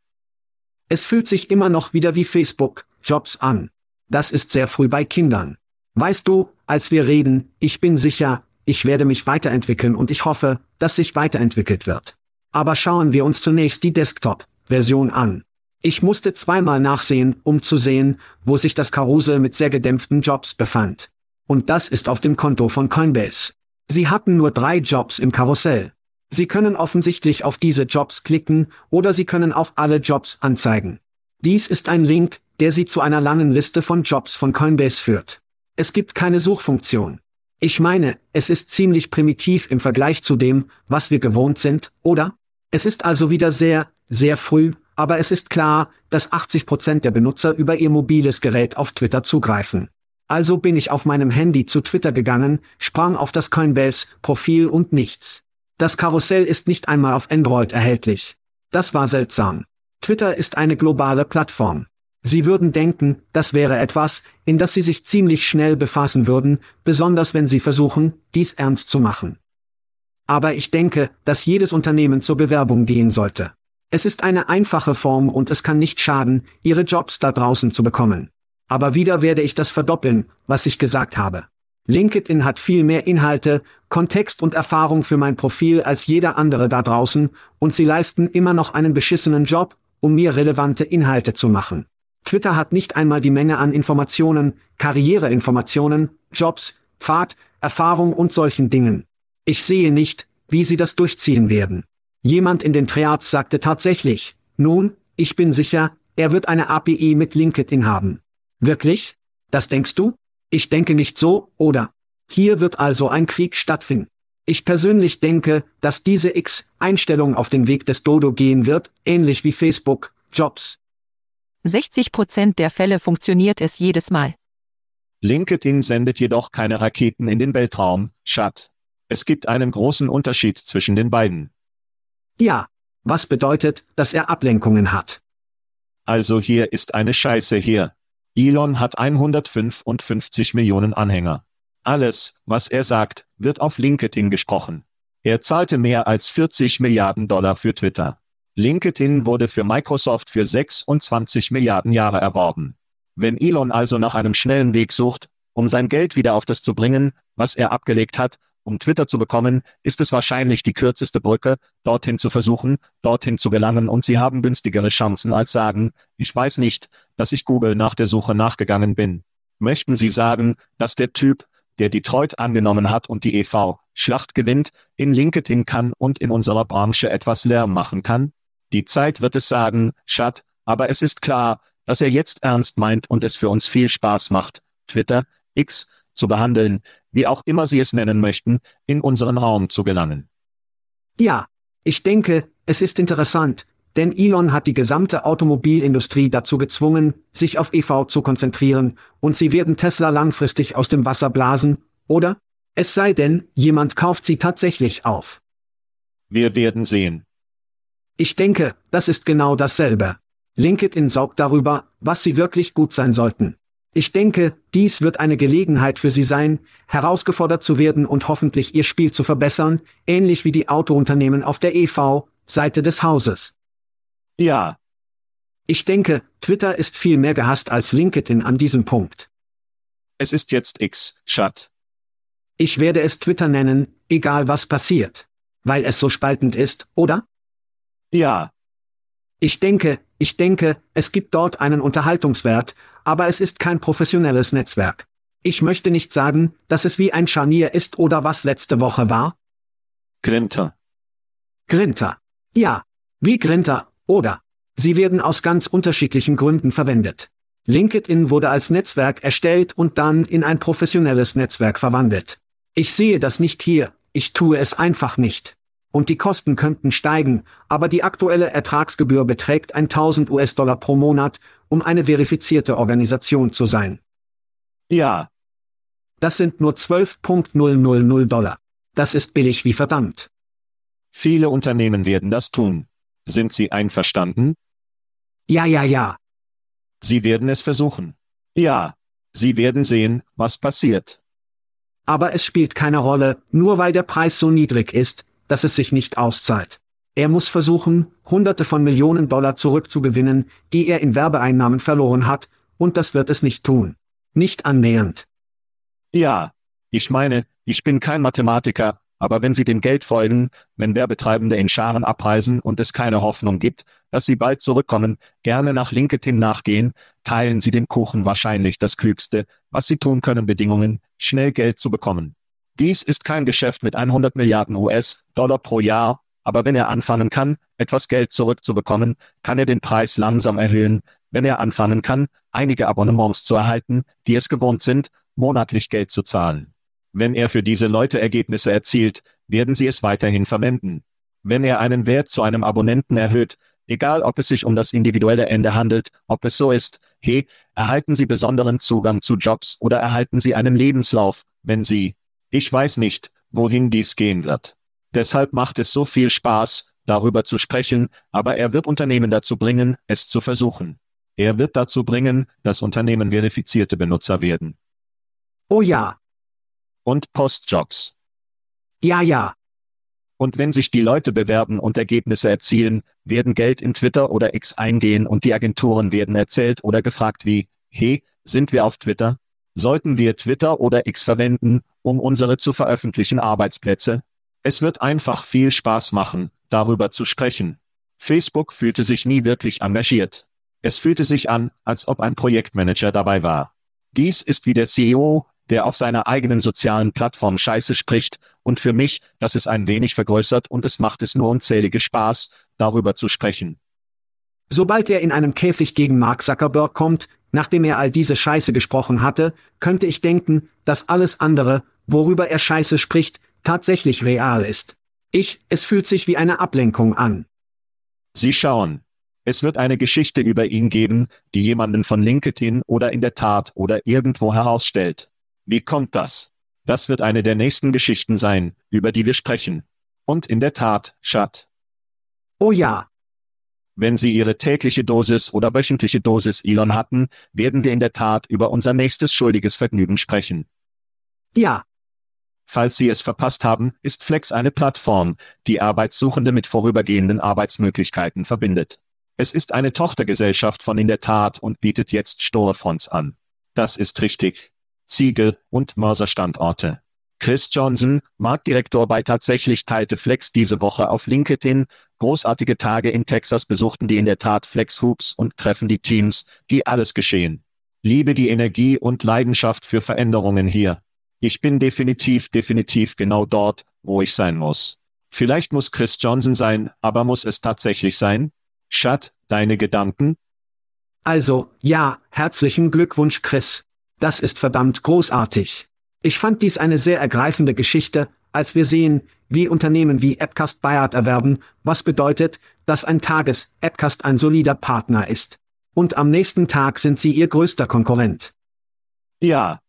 S2: Es fühlt sich immer noch wieder wie Facebook, Jobs an. Das ist sehr früh bei Kindern. Weißt du, als wir reden, ich bin sicher, ich werde mich weiterentwickeln und ich hoffe, dass sich weiterentwickelt wird. Aber schauen wir uns zunächst die Desktop-Version an. Ich musste zweimal nachsehen, um zu sehen, wo sich das Karussell mit sehr gedämpften Jobs befand. Und das ist auf dem Konto von Coinbase. Sie hatten nur drei Jobs im Karussell. Sie können offensichtlich auf diese Jobs klicken, oder Sie können auf alle Jobs anzeigen. Dies ist ein Link, der Sie zu einer langen Liste von Jobs von Coinbase führt. Es gibt keine Suchfunktion. Ich meine, es ist ziemlich primitiv im Vergleich zu dem, was wir gewohnt sind, oder? Es ist also wieder sehr, sehr früh, aber es ist klar, dass 80 Prozent der Benutzer über ihr mobiles Gerät auf Twitter zugreifen. Also bin ich auf meinem Handy zu Twitter gegangen, sprang auf das Coinbase-Profil und nichts. Das Karussell ist nicht einmal auf Android erhältlich. Das war seltsam. Twitter ist eine globale Plattform. Sie würden denken, das wäre etwas, in das Sie sich ziemlich schnell befassen würden, besonders wenn Sie versuchen, dies ernst zu machen. Aber ich denke, dass jedes Unternehmen zur Bewerbung gehen sollte. Es ist eine einfache Form und es kann nicht schaden, ihre Jobs da draußen zu bekommen. Aber wieder werde ich das verdoppeln, was ich gesagt habe. LinkedIn hat viel mehr Inhalte, Kontext und Erfahrung für mein Profil als jeder andere da draußen, und sie leisten immer noch einen beschissenen Job, um mir relevante Inhalte zu machen. Twitter hat nicht einmal die Menge an Informationen, Karriereinformationen, Jobs, Pfad, Erfahrung und solchen Dingen. Ich sehe nicht, wie sie das durchziehen werden. Jemand in den Triads sagte tatsächlich, nun, ich bin sicher, er wird eine API mit LinkedIn haben. Wirklich? Das denkst du? Ich denke nicht so, oder? Hier wird also ein Krieg stattfinden. Ich persönlich denke, dass diese X-Einstellung auf den Weg des Dodo gehen wird, ähnlich wie Facebook, Jobs.
S3: 60 Prozent der Fälle funktioniert es jedes Mal.
S1: LinkedIn sendet jedoch keine Raketen in den Weltraum, Schat. Es gibt einen großen Unterschied zwischen den beiden.
S2: Ja, was bedeutet, dass er Ablenkungen hat?
S1: Also hier ist eine Scheiße hier. Elon hat 155 Millionen Anhänger. Alles, was er sagt, wird auf LinkedIn gesprochen. Er zahlte mehr als 40 Milliarden Dollar für Twitter. LinkedIn wurde für Microsoft für 26 Milliarden Jahre erworben. Wenn Elon also nach einem schnellen Weg sucht, um sein Geld wieder auf das zu bringen, was er abgelegt hat, um Twitter zu bekommen, ist es wahrscheinlich die kürzeste Brücke, dorthin zu versuchen, dorthin zu gelangen und Sie haben günstigere Chancen als sagen, ich weiß nicht, dass ich Google nach der Suche nachgegangen bin. Möchten Sie sagen, dass der Typ, der Detroit angenommen hat und die EV Schlacht gewinnt, in LinkedIn kann und in unserer Branche etwas Lärm machen kann? Die Zeit wird es sagen, Schat, aber es ist klar, dass er jetzt ernst meint und es für uns viel Spaß macht, Twitter, X, zu behandeln, wie auch immer Sie es nennen möchten, in unseren Raum zu gelangen.
S2: Ja, ich denke, es ist interessant, denn Elon hat die gesamte Automobilindustrie dazu gezwungen, sich auf EV zu konzentrieren, und sie werden Tesla langfristig aus dem Wasser blasen, oder? Es sei denn, jemand kauft sie tatsächlich auf.
S1: Wir werden sehen.
S2: Ich denke, das ist genau dasselbe. LinkedIn saugt darüber, was sie wirklich gut sein sollten. Ich denke, dies wird eine Gelegenheit für Sie sein, herausgefordert zu werden und hoffentlich Ihr Spiel zu verbessern, ähnlich wie die Autounternehmen auf der EV-Seite des Hauses.
S1: Ja,
S2: Ich denke, Twitter ist viel mehr gehasst als LinkedIn an diesem Punkt.
S1: Es ist jetzt X, Chat.
S2: Ich werde es Twitter nennen, egal was passiert. Weil es so spaltend ist, oder?
S1: Ja,
S2: Ich denke, ich denke, es gibt dort einen Unterhaltungswert, aber es ist kein professionelles Netzwerk. Ich möchte nicht sagen, dass es wie ein Scharnier ist oder was letzte Woche war.
S1: Grinter.
S2: Grinter. Ja, wie Grinter, oder? Sie werden aus ganz unterschiedlichen Gründen verwendet. LinkedIn wurde als Netzwerk erstellt und dann in ein professionelles Netzwerk verwandelt. Ich sehe das nicht hier, ich tue es einfach nicht. Und die Kosten könnten steigen, aber die aktuelle Ertragsgebühr beträgt 1000 US-Dollar pro Monat, um eine verifizierte Organisation zu sein.
S1: Ja,
S2: Das sind nur 12.000 Dollar. Das ist billig wie verdammt.
S1: viele Unternehmen werden das tun. Sind Sie einverstanden?
S2: Ja, ja, ja.
S1: Sie werden es versuchen. Ja, Sie werden sehen, was passiert.
S2: Aber es spielt keine Rolle, nur weil der Preis so niedrig ist, dass es sich nicht auszahlt. Er muss versuchen, Hunderte von Millionen Dollar zurückzugewinnen, die er in Werbeeinnahmen verloren hat, und das wird es nicht tun. Nicht annähernd.
S1: Ja, ich meine, ich bin kein Mathematiker, aber wenn Sie dem Geld folgen, wenn Werbetreibende in Scharen abreisen und es keine Hoffnung gibt, dass sie bald zurückkommen, gerne nach LinkedIn nachgehen, teilen Sie dem Kuchen wahrscheinlich das Klügste, was Sie tun können, Bedingungen, schnell Geld zu bekommen. Dies ist kein Geschäft mit 100 Milliarden US-Dollar pro Jahr, aber wenn er anfangen kann, etwas Geld zurückzubekommen, kann er den Preis langsam erhöhen, wenn er anfangen kann, einige Abonnements zu erhalten, die es gewohnt sind, monatlich Geld zu zahlen. Wenn er für diese Leute Ergebnisse erzielt, werden sie es weiterhin verwenden. Wenn er einen Wert zu einem Abonnenten erhöht, egal ob es sich um das individuelle Ende handelt, ob es so ist, hey, erhalten Sie besonderen Zugang zu Jobs oder erhalten Sie einen Lebenslauf, wenn Sie, ich weiß nicht, wohin dies gehen wird. Deshalb macht es so viel Spaß, darüber zu sprechen, aber er wird Unternehmen dazu bringen, es zu versuchen. Er wird dazu bringen, dass Unternehmen verifizierte Benutzer werden.
S2: Oh ja,
S1: Und Postjobs.
S2: ja, ja.
S1: Und wenn sich die Leute bewerben und Ergebnisse erzielen, werden Geld in Twitter oder X eingehen und die Agenturen werden erzählt oder gefragt wie, hey, sind wir auf Twitter? Sollten wir Twitter oder X verwenden, um unsere zu veröffentlichen Arbeitsplätze? Es wird einfach viel Spaß machen, darüber zu sprechen. Facebook fühlte sich nie wirklich engagiert. Es fühlte sich an, als ob ein Projektmanager dabei war. Dies ist wie der CEO, der auf seiner eigenen sozialen Plattform Scheiße spricht, und für mich, das ist ein wenig vergrößert und es macht es nur unzählige Spaß, darüber zu sprechen.
S2: Sobald er in einem Käfig gegen Mark Zuckerberg kommt, nachdem er all diese Scheiße gesprochen hatte, könnte ich denken, dass alles andere, worüber er Scheiße spricht, tatsächlich real ist. Ich, es fühlt sich wie eine Ablenkung an.
S1: Sie schauen. Es wird eine Geschichte über ihn geben, die jemanden von LinkedIn oder in der Tat oder irgendwo herausstellt. Wie kommt das? Das wird eine der nächsten Geschichten sein, über die wir sprechen. Und in der Tat, Schat.
S2: Oh ja,
S1: Wenn Sie Ihre tägliche Dosis oder wöchentliche Dosis Elon hatten, werden wir in der Tat über unser nächstes schuldiges Vergnügen sprechen.
S2: ja,
S1: Falls Sie es verpasst haben, ist Flex eine Plattform, die Arbeitssuchende mit vorübergehenden Arbeitsmöglichkeiten verbindet. Es ist eine Tochtergesellschaft von In der Tat und bietet jetzt Storefronts an. Das ist richtig. Ziegel und Mörserstandorte. Chris Johnson, Marktdirektor bei Tatsächlich teilte Flex diese Woche auf LinkedIn. Großartige Tage in Texas besuchten die in der Tat Flex Hoops und treffen die Teams, die alles geschehen. Liebe die Energie und Leidenschaft für Veränderungen hier. Ich bin definitiv, definitiv genau dort, wo ich sein muss. Vielleicht muss Chris Johnson sein, aber muss es tatsächlich sein? Schat, deine Gedanken?
S2: also, ja, herzlichen Glückwunsch, Chris. Das ist verdammt großartig. Ich fand dies eine sehr ergreifende Geschichte, als wir sehen, wie Unternehmen wie Appcast Bayard erwerben, was bedeutet, dass ein Tages Appcast ein solider Partner ist. Und am nächsten Tag sind sie ihr größter Konkurrent.
S1: Ja,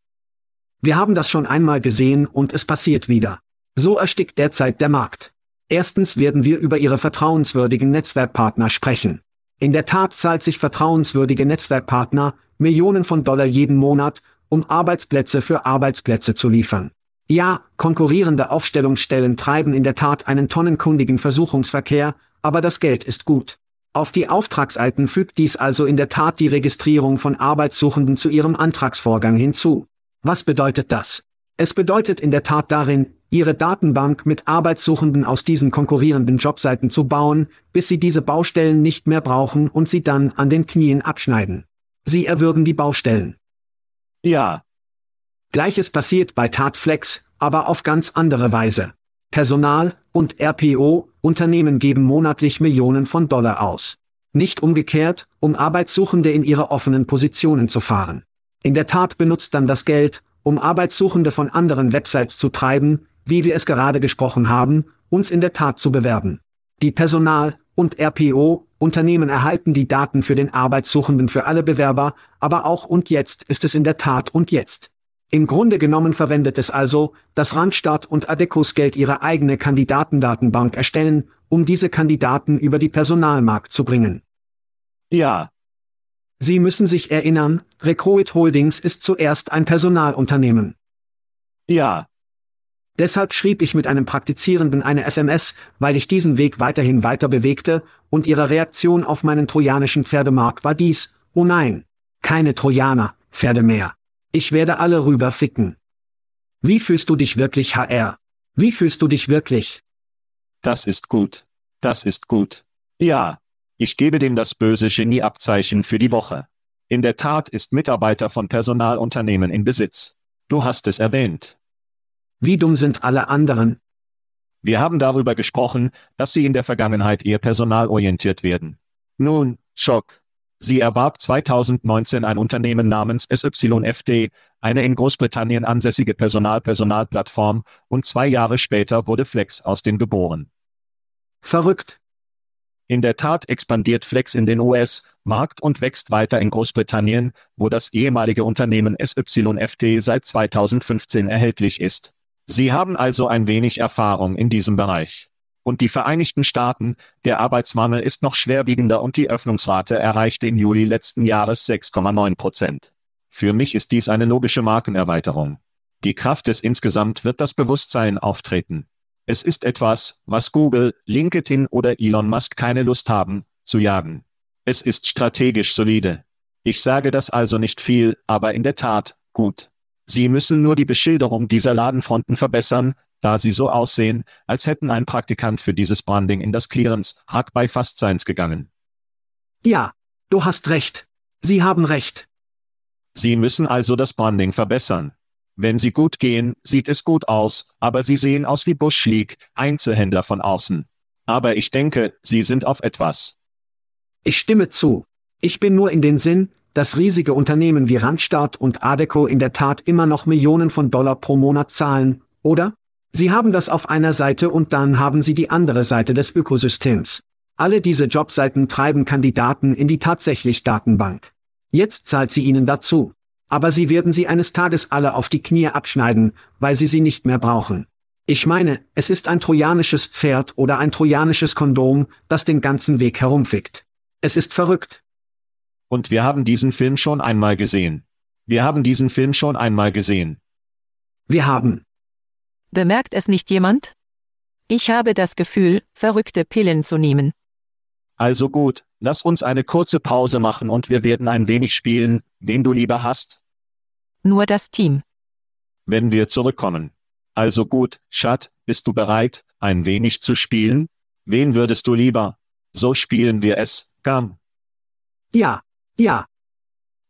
S2: Wir haben das schon einmal gesehen und es passiert wieder. So erstickt derzeit der Markt. Erstens werden wir über ihre vertrauenswürdigen Netzwerkpartner sprechen. In der Tat zahlt sich vertrauenswürdige Netzwerkpartner Millionen von Dollar jeden Monat, um Arbeitsplätze für Arbeitsplätze zu liefern. Ja, konkurrierende Aufstellungsstellen treiben in der Tat einen tonnenkundigen Versuchungsverkehr, aber das Geld ist gut. Auf die Auftragseiten fügt dies also in der Tat die Registrierung von Arbeitssuchenden zu ihrem Antragsvorgang hinzu. Was bedeutet das? Es bedeutet in der Tat darin, Ihre Datenbank mit Arbeitssuchenden aus diesen konkurrierenden Jobseiten zu bauen, bis Sie diese Baustellen nicht mehr brauchen und sie dann an den Knien abschneiden. Sie erwürgen die Baustellen.
S1: Ja.
S2: Gleiches passiert bei Tatflex, aber auf ganz andere Weise. Personal und RPO, Unternehmen geben monatlich Millionen von Dollar aus. Nicht umgekehrt, um Arbeitssuchende in ihre offenen Positionen zu fahren. In der Tat benutzt dann das Geld, um Arbeitssuchende von anderen Websites zu treiben, wie wir es gerade gesprochen haben, uns in der Tat zu bewerben. Die Personal- und RPO-Unternehmen erhalten die Daten für den Arbeitssuchenden für alle Bewerber, aber auch und jetzt ist es in der Tat und jetzt. Im Grunde genommen verwendet es also, dass Randstad und Adecus Geld ihre eigene Kandidatendatenbank erstellen, um diese Kandidaten über die Personalmarkt zu bringen.
S1: Ja.
S2: Sie müssen sich erinnern, Recruit Holdings ist zuerst ein Personalunternehmen.
S1: Ja.
S2: Deshalb schrieb ich mit einem Praktizierenden eine SMS, weil ich diesen Weg weiterhin weiter bewegte, und ihre Reaktion auf meinen trojanischen Pferdemarkt war dies, oh nein, keine Trojaner, Pferde mehr. Ich werde alle rüber ficken. Wie fühlst du dich wirklich, HR? Wie fühlst du dich wirklich?
S1: Das ist gut. Das ist gut. Ja. Ich gebe dem das böse Genieabzeichen für die Woche. In der Tat ist Mitarbeiter von Personalunternehmen in Besitz. Du hast es erwähnt.
S2: Wie dumm sind alle anderen?
S1: Wir haben darüber gesprochen, dass sie in der Vergangenheit eher personalorientiert werden. Nun, Schock. Sie erwarb 2019 ein Unternehmen namens SYFD, eine in Großbritannien ansässige Personal-Personalplattform, und zwei Jahre später wurde Flex aus den geboren.
S2: Verrückt.
S1: In der Tat expandiert Flex in den US-Markt und wächst weiter in Großbritannien, wo das ehemalige Unternehmen SYFD seit 2015 erhältlich ist. Sie haben also ein wenig Erfahrung in diesem Bereich. Und die Vereinigten Staaten, der Arbeitsmangel ist noch schwerwiegender und die Öffnungsrate erreichte im Juli letzten Jahres 6,9 Prozent. Für mich ist dies eine logische Markenerweiterung. Die Kraft des insgesamt wird das Bewusstsein auftreten. Es ist etwas, was Google, LinkedIn oder Elon Musk keine Lust haben, zu jagen. Es ist strategisch solide. Ich sage das also nicht viel, aber in der Tat, gut. Sie müssen nur die Beschilderung dieser Ladenfronten verbessern, da sie so aussehen, als hätten ein Praktikant für dieses Branding in das Clearance Hack bei Fastseins gegangen.
S2: Ja, du hast recht. Sie haben recht.
S1: Sie müssen also das Branding verbessern. Wenn sie gut gehen, sieht es gut aus, aber sie sehen aus wie Bush League, Einzelhändler von außen. Aber ich denke, sie sind auf etwas.
S2: Ich stimme zu. Ich bin nur in den Sinn, dass riesige Unternehmen wie Randstad und Adeco in der Tat immer noch Millionen von Dollar pro Monat zahlen, oder? Sie haben das auf einer Seite und dann haben Sie die andere Seite des Ökosystems. Alle diese Jobseiten treiben Kandidaten in die tatsächlich Datenbank. Jetzt zahlt sie ihnen dazu. Aber sie werden sie eines Tages alle auf die Knie abschneiden, weil sie sie nicht mehr brauchen. Ich meine, es ist ein trojanisches Pferd oder ein trojanisches Kondom, das den ganzen Weg herumfickt. Es ist verrückt.
S1: Und wir haben diesen Film schon einmal gesehen. Wir haben diesen Film schon einmal gesehen.
S2: Wir haben.
S3: Bemerkt es nicht jemand? Ich habe das Gefühl, verrückte Pillen zu nehmen.
S1: Also gut, lass uns eine kurze Pause machen und wir werden ein wenig spielen, wen du lieber hast.
S3: Nur das Team.
S1: Wenn wir zurückkommen. Also gut, Schat, bist du bereit, ein wenig zu spielen? Wen würdest du lieber? So spielen wir es, Gam.
S2: Ja, ja.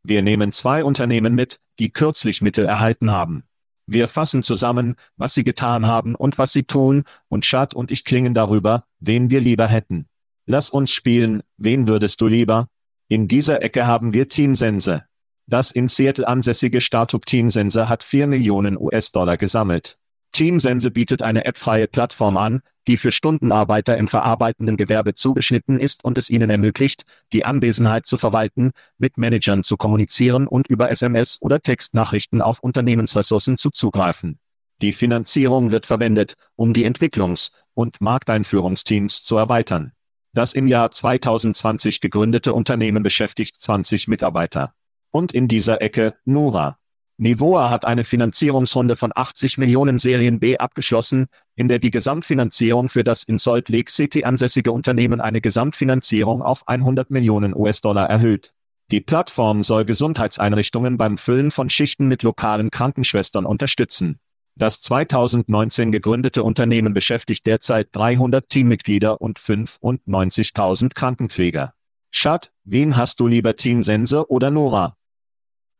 S1: Wir nehmen zwei Unternehmen mit, die kürzlich Mittel erhalten haben. Wir fassen zusammen, was sie getan haben und was sie tun, und Schad und ich klingen darüber, wen wir lieber hätten. Lass uns spielen, wen würdest du lieber? In dieser Ecke haben wir Team Sense. Das in Seattle ansässige Startup Team Sense hat 4 Millionen US-Dollar gesammelt. Teamsense bietet eine appfreie Plattform an, die für Stundenarbeiter im verarbeitenden Gewerbe zugeschnitten ist und es ihnen ermöglicht, die Anwesenheit zu verwalten, mit Managern zu kommunizieren und über SMS oder Textnachrichten auf Unternehmensressourcen zuzugreifen. Die Finanzierung wird verwendet, um die Entwicklungs- und Markteinführungsteams zu erweitern. Das im Jahr 2020 gegründete Unternehmen beschäftigt 20 Mitarbeiter. Und in dieser Ecke, Nura. Nivoa hat eine Finanzierungsrunde von 80 Millionen Serien B abgeschlossen, in der die Gesamtfinanzierung für das in Salt Lake City ansässige Unternehmen eine Gesamtfinanzierung auf 100 Millionen US-Dollar erhöht. Die Plattform soll Gesundheitseinrichtungen beim Füllen von Schichten mit lokalen Krankenschwestern unterstützen. Das 2019 gegründete Unternehmen beschäftigt derzeit 300 Teammitglieder und 95.000 Krankenpfleger. Schad, wen hast du lieber Team Sense oder Nora?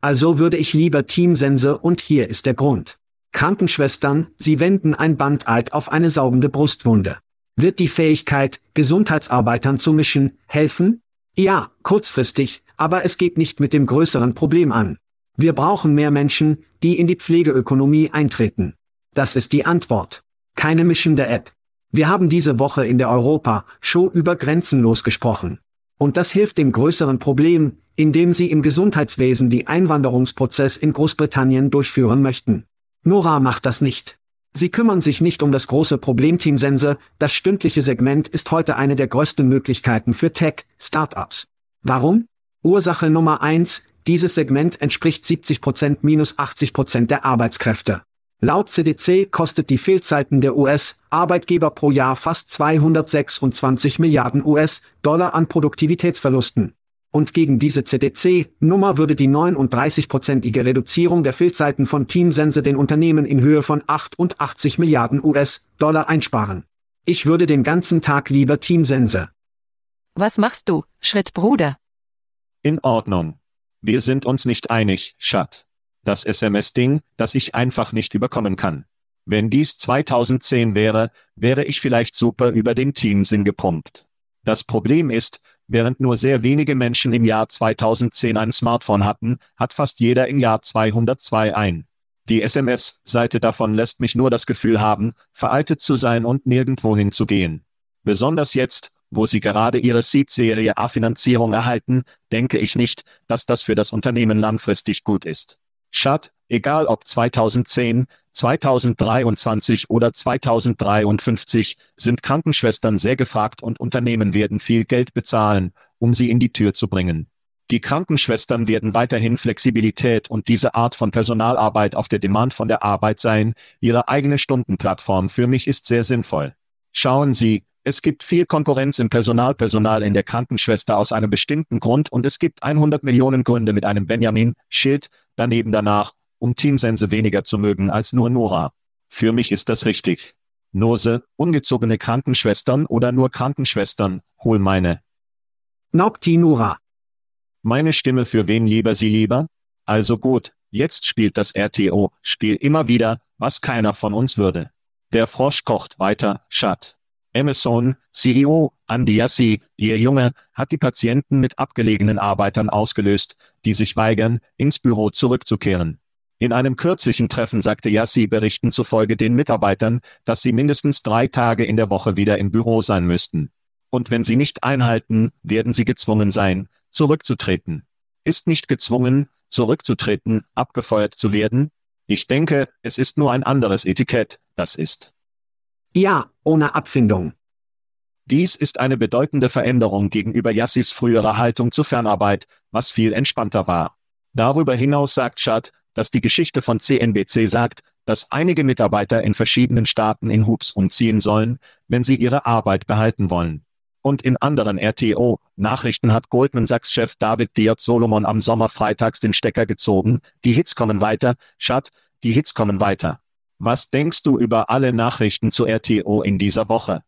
S2: Also würde ich lieber Teamsense und hier ist der Grund. Krankenschwestern, sie wenden ein Bandeid auf eine saugende Brustwunde. Wird die Fähigkeit, Gesundheitsarbeitern zu mischen, helfen? Ja, kurzfristig, aber es geht nicht mit dem größeren Problem an. Wir brauchen mehr Menschen, die in die Pflegeökonomie eintreten. Das ist die Antwort. Keine mischende App. Wir haben diese Woche in der Europa-Show über Grenzenlos gesprochen. Und das hilft dem größeren Problem, indem sie im Gesundheitswesen die Einwanderungsprozess in Großbritannien durchführen möchten. Nora macht das nicht. Sie kümmern sich nicht um das große Problemteam Sense, das stündliche Segment ist heute eine der größten Möglichkeiten für Tech-Startups. Warum? Ursache Nummer eins: dieses Segment entspricht 70% minus 80% der Arbeitskräfte. Laut CDC kostet die Fehlzeiten der US-Arbeitgeber pro Jahr fast 226 Milliarden US-Dollar an Produktivitätsverlusten. Und gegen diese CDC-Nummer würde die 39-prozentige Reduzierung der Fehlzeiten von Teamsense den Unternehmen in Höhe von 88 Milliarden US-Dollar einsparen. Ich würde den ganzen Tag lieber Teamsense.
S3: Was machst du, Schrittbruder?
S1: In Ordnung. Wir sind uns nicht einig, Schat. Das SMS-Ding, das ich einfach nicht überkommen kann. Wenn dies 2010 wäre, wäre ich vielleicht super über den Teamsinn gepumpt. Das Problem ist, Während nur sehr wenige Menschen im Jahr 2010 ein Smartphone hatten, hat fast jeder im Jahr 202 ein. Die SMS-Seite davon lässt mich nur das Gefühl haben, veraltet zu sein und nirgendwohin zu gehen. Besonders jetzt, wo sie gerade ihre Seed-Serie A-Finanzierung erhalten, denke ich nicht, dass das für das Unternehmen langfristig gut ist. Schad, egal ob 2010, 2023 oder 2053 sind Krankenschwestern sehr gefragt und Unternehmen werden viel Geld bezahlen, um sie in die Tür zu bringen. Die Krankenschwestern werden weiterhin Flexibilität und diese Art von Personalarbeit auf der Demand von der Arbeit sein. Ihre eigene Stundenplattform für mich ist sehr sinnvoll. Schauen Sie, es gibt viel Konkurrenz im Personalpersonal in der Krankenschwester aus einem bestimmten Grund und es gibt 100 Millionen Gründe mit einem Benjamin Schild daneben danach um Teamsense weniger zu mögen als nur Nora. Für mich ist das richtig. Nose, ungezogene Krankenschwestern oder nur Krankenschwestern, hol meine.
S2: Nopti Nora.
S1: Meine Stimme für wen lieber sie lieber? Also gut, jetzt spielt das RTO, Spiel immer wieder, was keiner von uns würde. Der Frosch kocht weiter, Schat. Amazon, CEO, Andy Yassi, ihr Junge, hat die Patienten mit abgelegenen Arbeitern ausgelöst, die sich weigern, ins Büro zurückzukehren. In einem kürzlichen Treffen sagte Yassi Berichten zufolge den Mitarbeitern, dass sie mindestens drei Tage in der Woche wieder im Büro sein müssten. Und wenn sie nicht einhalten, werden sie gezwungen sein, zurückzutreten. Ist nicht gezwungen, zurückzutreten, abgefeuert zu werden? Ich denke, es ist nur ein anderes Etikett, das ist.
S2: Ja, ohne Abfindung.
S1: Dies ist eine bedeutende Veränderung gegenüber Yassis früherer Haltung zur Fernarbeit, was viel entspannter war. Darüber hinaus sagt Chad, dass die Geschichte von CNBC sagt, dass einige Mitarbeiter in verschiedenen Staaten in Hubs umziehen sollen, wenn sie ihre Arbeit behalten wollen. Und in anderen RTO-Nachrichten hat Goldman Sachs-Chef David Diot Solomon am Sommer freitags den Stecker gezogen. Die Hits kommen weiter, Schat, die Hits kommen weiter. Was denkst du über alle Nachrichten zu RTO in dieser Woche?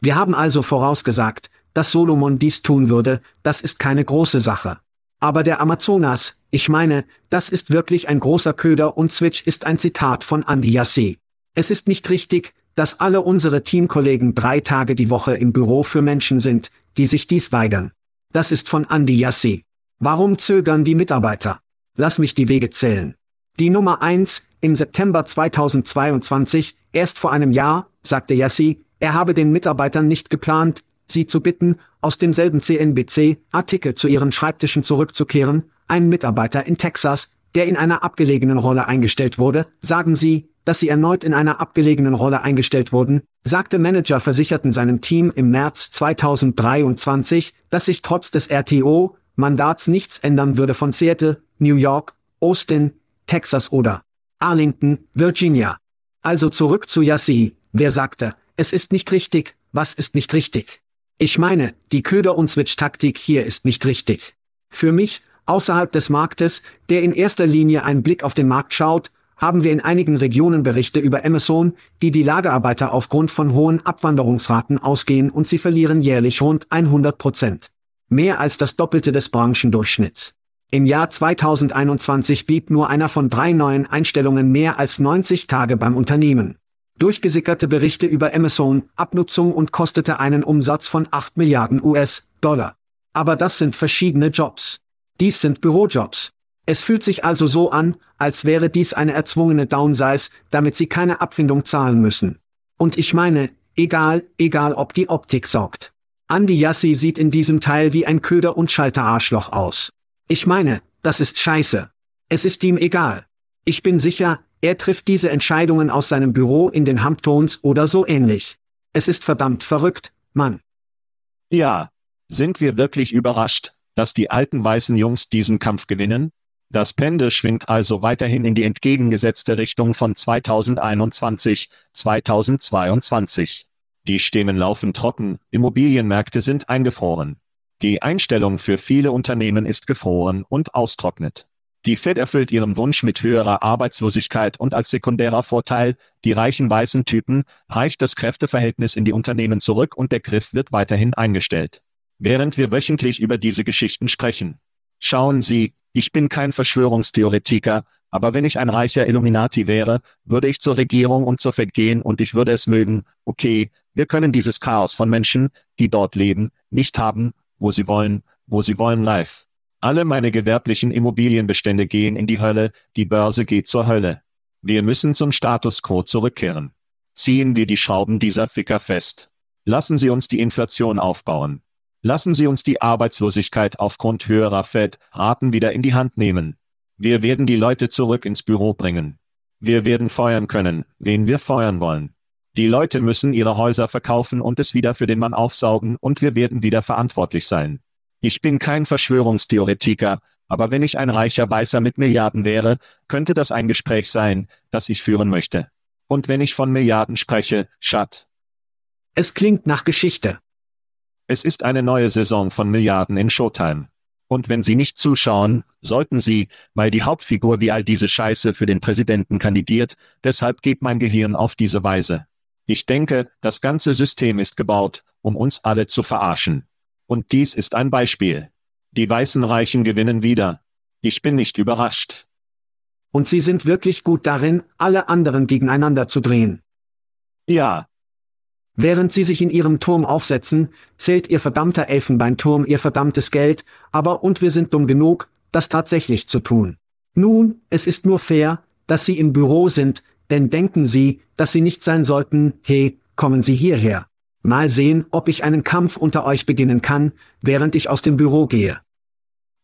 S2: Wir haben also vorausgesagt, dass Solomon dies tun würde, das ist keine große Sache. Aber der Amazonas, ich meine, das ist wirklich ein großer Köder und Switch ist ein Zitat von Andy Yassé. Es ist nicht richtig, dass alle unsere Teamkollegen drei Tage die Woche im Büro für Menschen sind, die sich dies weigern. Das ist von Andy Yassé. Warum zögern die Mitarbeiter? Lass mich die Wege zählen. Die Nummer eins im September 2022, erst vor einem Jahr, sagte Yassi, er habe den Mitarbeitern nicht geplant, sie zu bitten, aus demselben CNBC-Artikel zu ihren Schreibtischen zurückzukehren, ein Mitarbeiter in Texas, der in einer abgelegenen Rolle eingestellt wurde, sagen Sie, dass Sie erneut in einer abgelegenen Rolle eingestellt wurden, sagte Manager versicherten seinem Team im März 2023, dass sich trotz des RTO-Mandats nichts ändern würde von Seattle, New York, Austin, Texas oder Arlington, Virginia. Also zurück zu Yassi, wer sagte, es ist nicht richtig, was ist nicht richtig? Ich meine, die Köder- und Switch-Taktik hier ist nicht richtig. Für mich, außerhalb des Marktes, der in erster Linie einen Blick auf den Markt schaut, haben wir in einigen Regionen Berichte über Amazon, die die Lagerarbeiter aufgrund von hohen Abwanderungsraten ausgehen und sie verlieren jährlich rund 100 Prozent. Mehr als das Doppelte des Branchendurchschnitts. Im Jahr 2021 blieb nur einer von drei neuen Einstellungen mehr als 90 Tage beim Unternehmen. Durchgesickerte Berichte über Amazon, Abnutzung und kostete einen Umsatz von 8 Milliarden US-Dollar. Aber das sind verschiedene Jobs. Dies sind Bürojobs. Es fühlt sich also so an, als wäre dies eine erzwungene Downsize, damit sie keine Abfindung zahlen müssen. Und ich meine, egal, egal ob die Optik saugt. Andy Yassi sieht in diesem Teil wie ein Köder- und Schalterarschloch aus. Ich meine, das ist scheiße. Es ist ihm egal. Ich bin sicher, er trifft diese Entscheidungen aus seinem Büro in den Hamptons oder so ähnlich. Es ist verdammt verrückt, Mann.
S1: Ja. Sind wir wirklich überrascht, dass die alten weißen Jungs diesen Kampf gewinnen? Das Pendel schwingt also weiterhin in die entgegengesetzte Richtung von 2021, 2022. Die Stimmen laufen trocken, Immobilienmärkte sind eingefroren. Die Einstellung für viele Unternehmen ist gefroren und austrocknet. Die Fed erfüllt ihren Wunsch mit höherer Arbeitslosigkeit und als sekundärer Vorteil, die reichen weißen Typen, reicht das Kräfteverhältnis in die Unternehmen zurück und der Griff wird weiterhin eingestellt. Während wir wöchentlich über diese Geschichten sprechen. Schauen Sie, ich bin kein Verschwörungstheoretiker, aber wenn ich ein reicher Illuminati wäre, würde ich zur Regierung und zur Fed gehen und ich würde es mögen, okay, wir können dieses Chaos von Menschen, die dort leben, nicht haben, wo sie wollen, wo sie wollen live. Alle meine gewerblichen Immobilienbestände gehen in die Hölle, die Börse geht zur Hölle. Wir müssen zum Status quo zurückkehren. Ziehen wir die Schrauben dieser Ficker fest. Lassen Sie uns die Inflation aufbauen. Lassen Sie uns die Arbeitslosigkeit aufgrund höherer Fed-Raten wieder in die Hand nehmen. Wir werden die Leute zurück ins Büro bringen. Wir werden feuern können, wen wir feuern wollen. Die Leute müssen ihre Häuser verkaufen und es wieder für den Mann aufsaugen und wir werden wieder verantwortlich sein. Ich bin kein Verschwörungstheoretiker, aber wenn ich ein reicher Weißer mit Milliarden wäre, könnte das ein Gespräch sein, das ich führen möchte. Und wenn ich von Milliarden spreche, Schat.
S2: Es klingt nach Geschichte.
S1: Es ist eine neue Saison von Milliarden in Showtime. Und wenn Sie nicht zuschauen, sollten Sie, weil die Hauptfigur wie all diese Scheiße für den Präsidenten kandidiert, deshalb geht mein Gehirn auf diese Weise. Ich denke, das ganze System ist gebaut, um uns alle zu verarschen. Und dies ist ein Beispiel. Die weißen Reichen gewinnen wieder. Ich bin nicht überrascht.
S2: Und sie sind wirklich gut darin, alle anderen gegeneinander zu drehen.
S1: Ja.
S2: Während sie sich in ihrem Turm aufsetzen, zählt ihr verdammter Elfenbeinturm ihr verdammtes Geld, aber und wir sind dumm genug, das tatsächlich zu tun. Nun, es ist nur fair, dass sie im Büro sind, denn denken Sie, dass Sie nicht sein sollten, hey, kommen Sie hierher. Mal sehen, ob ich einen Kampf unter euch beginnen kann, während ich aus dem Büro gehe.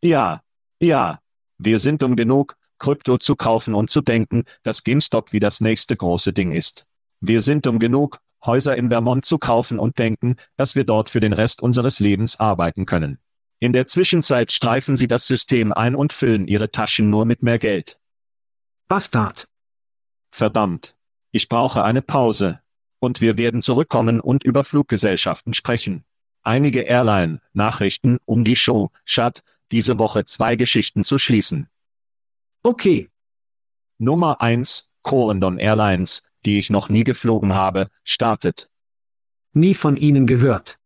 S1: Ja, ja. Wir sind dumm genug, Krypto zu kaufen und zu denken, dass GameStop wie das nächste große Ding ist. Wir sind dumm genug, Häuser in Vermont zu kaufen und denken, dass wir dort für den Rest unseres Lebens arbeiten können. In der Zwischenzeit streifen sie das System ein und füllen ihre Taschen nur mit mehr Geld.
S2: Bastard.
S1: Verdammt. Ich brauche eine Pause. Und wir werden zurückkommen und über Fluggesellschaften sprechen. Einige Airline-Nachrichten um die Show, Schad, diese Woche zwei Geschichten zu schließen.
S2: Okay.
S1: Nummer eins, Corendon Airlines, die ich noch nie geflogen habe, startet.
S2: Nie von Ihnen gehört.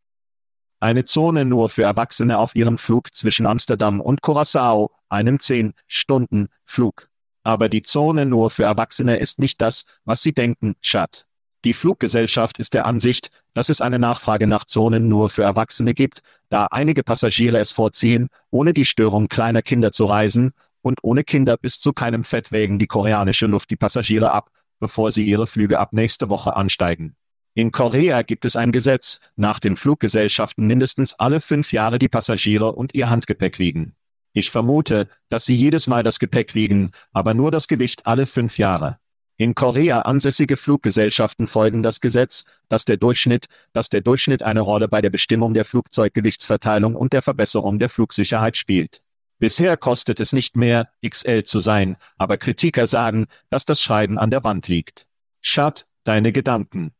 S1: Eine Zone nur für Erwachsene auf ihrem Flug zwischen Amsterdam und Curaçao, einem 10-Stunden-Flug. Aber die Zone nur für Erwachsene ist nicht das, was sie denken, Schat. Die Fluggesellschaft ist der Ansicht, dass es eine Nachfrage nach Zonen nur für Erwachsene gibt, da einige Passagiere es vorziehen, ohne die Störung kleiner Kinder zu reisen, und ohne Kinder bis zu keinem Fett wägen die koreanische Luft die Passagiere ab, bevor sie ihre Flüge ab nächste Woche ansteigen. In Korea gibt es ein Gesetz, nach dem Fluggesellschaften mindestens alle fünf Jahre die Passagiere und ihr Handgepäck wiegen. Ich vermute, dass sie jedes Mal das Gepäck wiegen, aber nur das Gewicht alle fünf Jahre. In Korea ansässige Fluggesellschaften folgen das Gesetz, dass der Durchschnitt, dass der Durchschnitt eine Rolle bei der Bestimmung der Flugzeuggewichtsverteilung und der Verbesserung der Flugsicherheit spielt. Bisher kostet es nicht mehr, XL zu sein, aber Kritiker sagen, dass das Schreiben an der Wand liegt. Schad, deine Gedanken.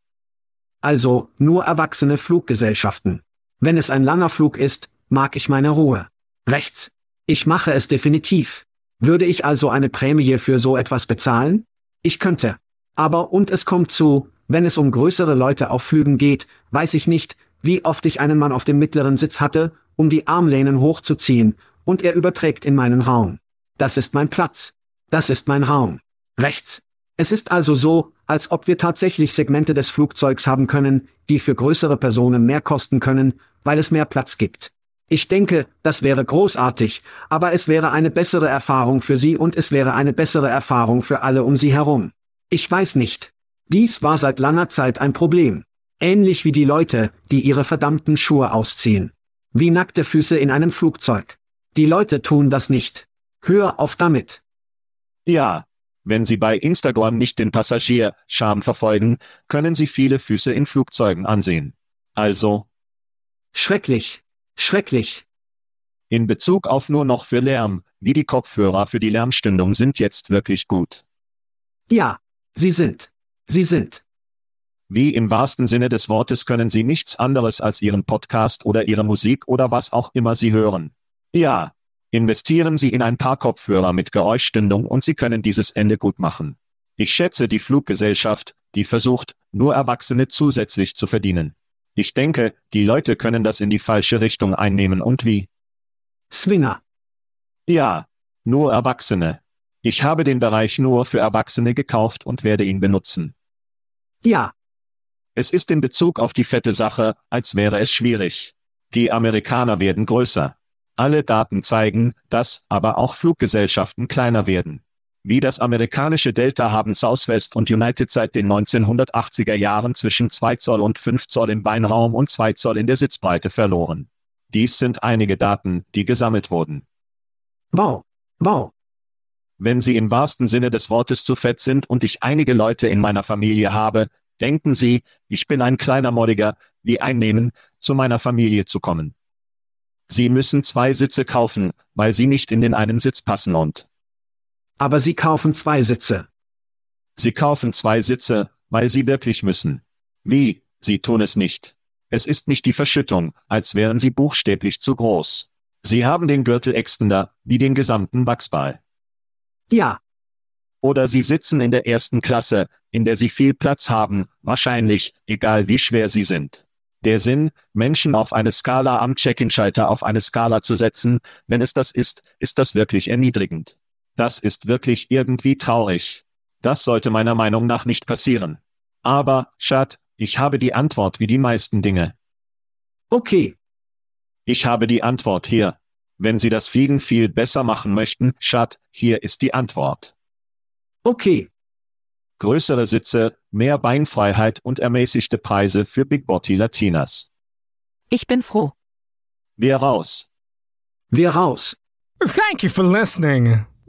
S2: Also, nur erwachsene Fluggesellschaften. Wenn es ein langer Flug ist, mag ich meine Ruhe. Rechts. Ich mache es definitiv. Würde ich also eine Prämie für so etwas bezahlen? Ich könnte. Aber und es kommt zu, wenn es um größere Leute auf Flügen geht, weiß ich nicht, wie oft ich einen Mann auf dem mittleren Sitz hatte, um die Armlehnen hochzuziehen, und er überträgt in meinen Raum. Das ist mein Platz. Das ist mein Raum. Rechts. Es ist also so, als ob wir tatsächlich Segmente des Flugzeugs haben können, die für größere Personen mehr kosten können, weil es mehr Platz gibt. Ich denke, das wäre großartig, aber es wäre eine bessere Erfahrung für Sie und es wäre eine bessere Erfahrung für alle um Sie herum. Ich weiß nicht. Dies war seit langer Zeit ein Problem. Ähnlich wie die Leute, die ihre verdammten Schuhe ausziehen. Wie nackte Füße in einem Flugzeug. Die Leute tun das nicht. Hör auf damit.
S1: Ja. Wenn Sie bei Instagram nicht den Passagier Scham verfolgen, können Sie viele Füße in Flugzeugen ansehen. Also.
S2: Schrecklich. Schrecklich.
S1: In Bezug auf nur noch für Lärm, wie die Kopfhörer für die Lärmstündung sind jetzt wirklich gut.
S2: Ja, sie sind. Sie sind.
S1: Wie im wahrsten Sinne des Wortes können Sie nichts anderes als Ihren Podcast oder Ihre Musik oder was auch immer Sie hören. Ja. Investieren Sie in ein paar Kopfhörer mit Geräuschstündung und Sie können dieses Ende gut machen. Ich schätze die Fluggesellschaft, die versucht, nur Erwachsene zusätzlich zu verdienen. Ich denke, die Leute können das in die falsche Richtung einnehmen und wie?
S2: Swinger.
S1: Ja. Nur Erwachsene. Ich habe den Bereich nur für Erwachsene gekauft und werde ihn benutzen.
S2: Ja.
S1: Es ist in Bezug auf die fette Sache, als wäre es schwierig. Die Amerikaner werden größer. Alle Daten zeigen, dass aber auch Fluggesellschaften kleiner werden. Wie das amerikanische Delta haben Southwest und United seit den 1980er Jahren zwischen 2 Zoll und 5 Zoll im Beinraum und 2 Zoll in der Sitzbreite verloren. Dies sind einige Daten, die gesammelt wurden.
S2: Wow. Wow.
S1: Wenn Sie im wahrsten Sinne des Wortes zu fett sind und ich einige Leute in meiner Familie habe, denken Sie, ich bin ein kleiner Molliger, wie einnehmen, zu meiner Familie zu kommen. Sie müssen zwei Sitze kaufen, weil sie nicht in den einen Sitz passen und.
S2: Aber Sie kaufen zwei Sitze.
S1: Sie kaufen zwei Sitze, weil Sie wirklich müssen. Wie? Sie tun es nicht. Es ist nicht die Verschüttung, als wären Sie buchstäblich zu groß. Sie haben den Gürtel extender, wie den gesamten Wachsball.
S2: Ja.
S1: Oder Sie sitzen in der ersten Klasse, in der Sie viel Platz haben, wahrscheinlich, egal wie schwer Sie sind. Der Sinn, Menschen auf eine Skala am Check-in-Schalter auf eine Skala zu setzen, wenn es das ist, ist das wirklich erniedrigend. Das ist wirklich irgendwie traurig. Das sollte meiner Meinung nach nicht passieren. Aber, Schat, ich habe die Antwort wie die meisten Dinge.
S2: Okay.
S1: Ich habe die Antwort hier. Wenn Sie das Fliegen viel besser machen möchten, Schat, hier ist die Antwort.
S2: Okay.
S1: Größere Sitze, mehr Beinfreiheit und ermäßigte Preise für Big Body Latinas.
S3: Ich bin froh.
S1: Wir raus.
S2: Wir raus.
S4: Thank you for listening